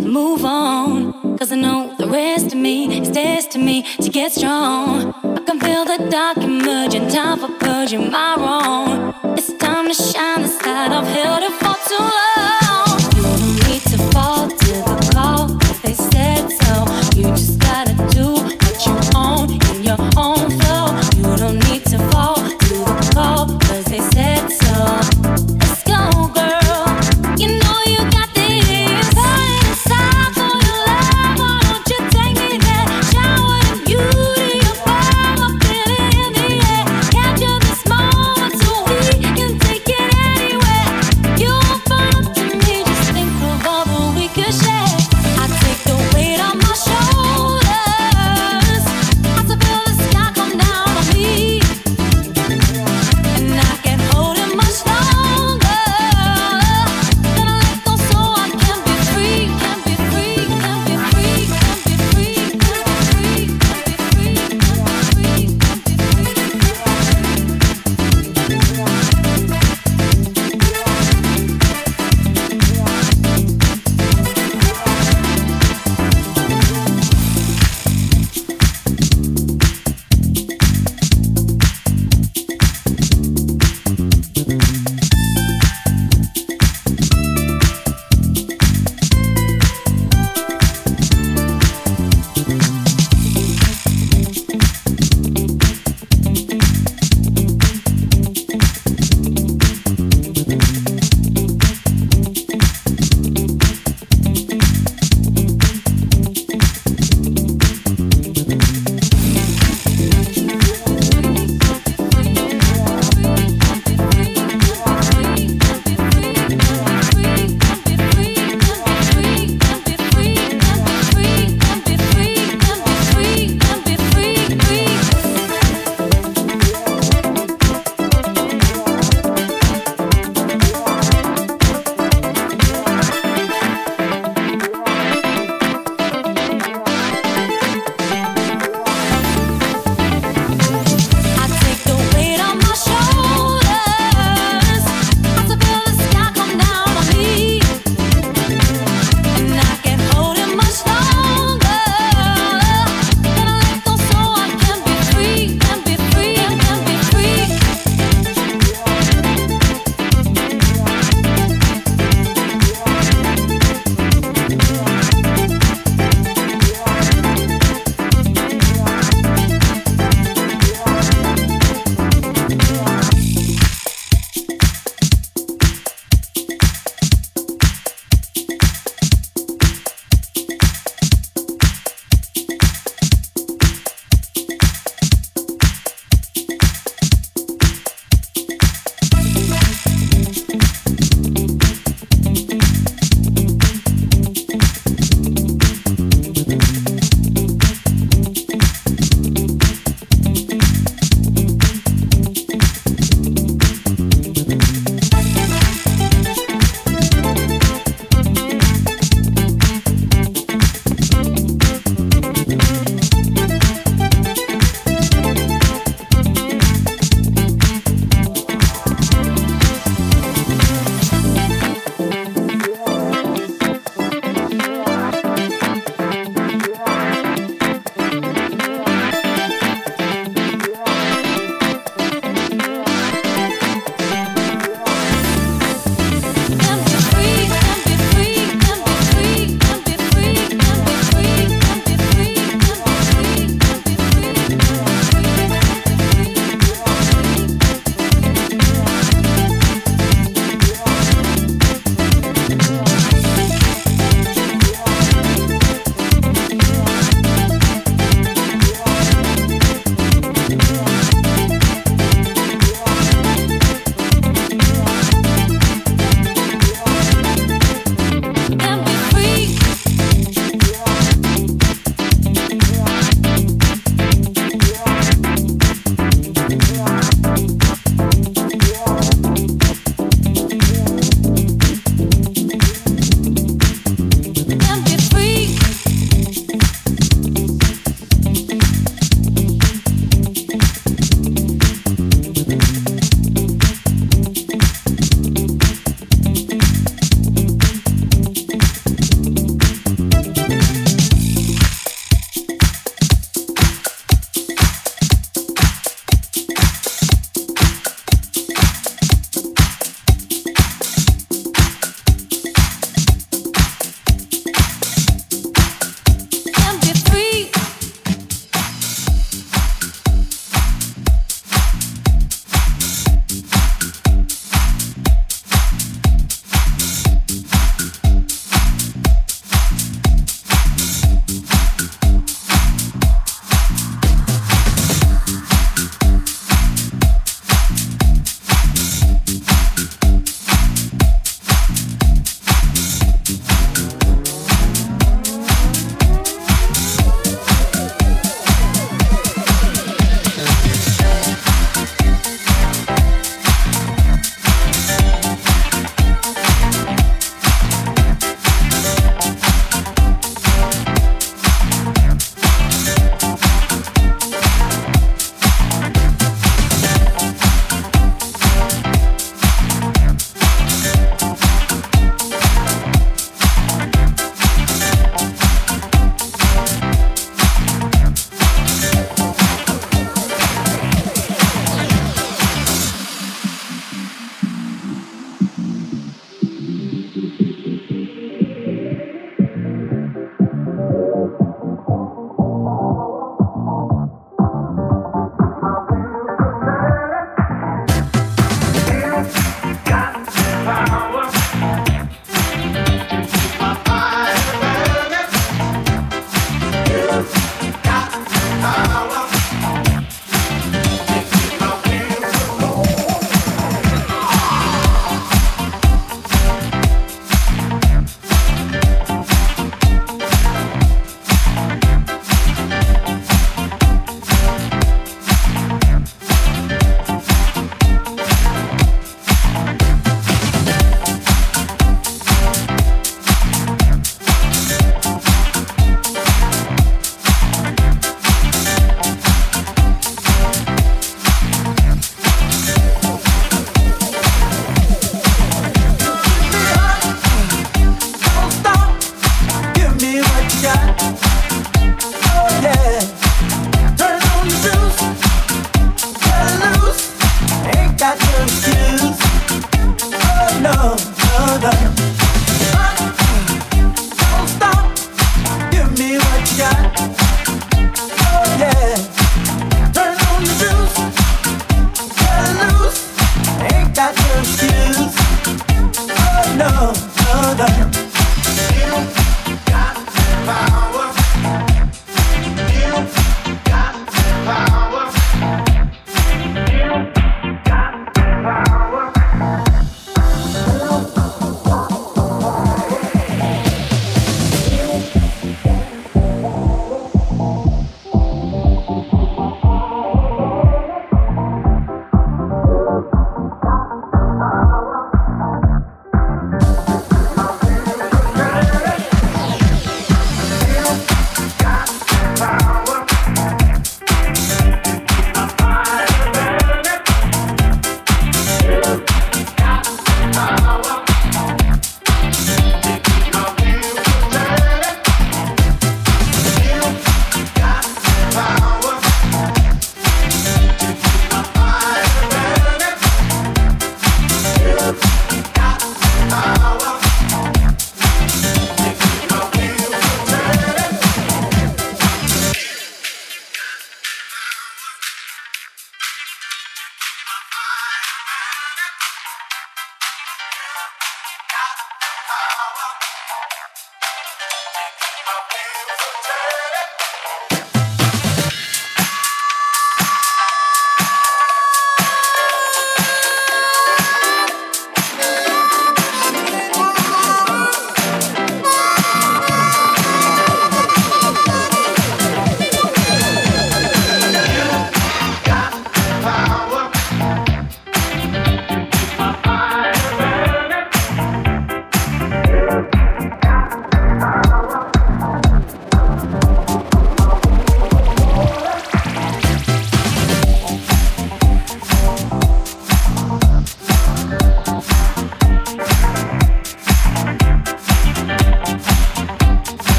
move on. Cause I know the rest of me is destiny to get strong. I can feel the dark emerging, time for purging my wrong. It's time to shine the side I've held it for too long.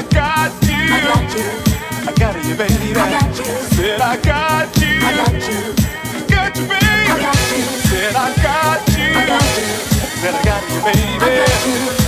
I got you. I got you. I got you, baby. I got you. Said I got you. I got you. Got you, baby. I got you. Said I got you. I got you. Said I got you, baby. I got you.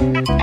Some time.